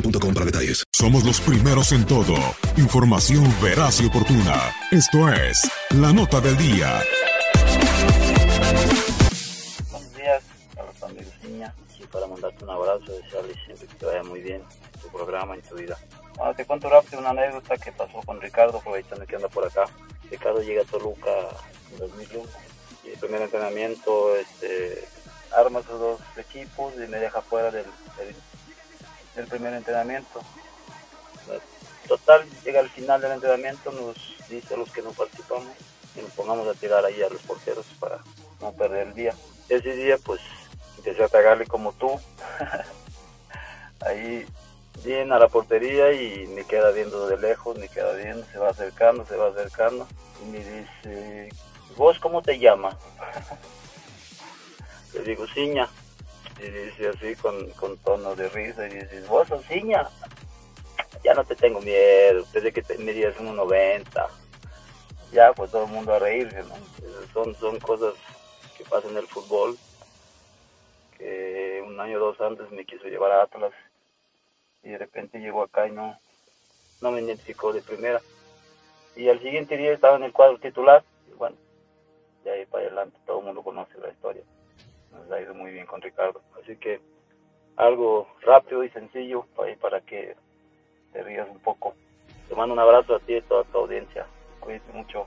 boostmobile.com para detalles. Somos los primeros en todo. Información veraz y oportuna. Esto es La Nota del Día. Buenos días, Carlos amigos Niña. Aquí para mandarte un abrazo, desearle siempre que te vaya muy bien en tu programa, en tu vida. Bueno, te cuento rápido una anécdota que pasó con Ricardo, aprovechando que anda por acá. Ricardo llega a Toluca en 2001 y el primer entrenamiento este, arma sus dos equipos y me deja fuera del el primer entrenamiento. Total, llega al final del entrenamiento, nos dice a los que no participamos que nos pongamos a tirar ahí a los porteros para no perder el día. Ese día pues empecé a pegarle como tú, ahí bien a la portería y me queda viendo de lejos, me queda viendo, se va acercando, se va acercando y me dice, ¿vos cómo te llamas? Le digo, Ciña y dice así con, con tono de risa y dice, vos sos ciña, ya no te tengo miedo, desde que te medías 1,90, ya pues todo el mundo a reírse, ¿no? Son, son cosas que pasan en el fútbol, que un año o dos antes me quiso llevar a Atlas y de repente llegó acá y no, no me identificó de primera. Y al siguiente día estaba en el cuadro titular, y bueno, de ahí para adelante todo el mundo conoce la historia nos ha ido muy bien con Ricardo. Así que algo rápido y sencillo para, para que te rías un poco. Te mando un abrazo a ti y a toda tu audiencia. Cuídate mucho.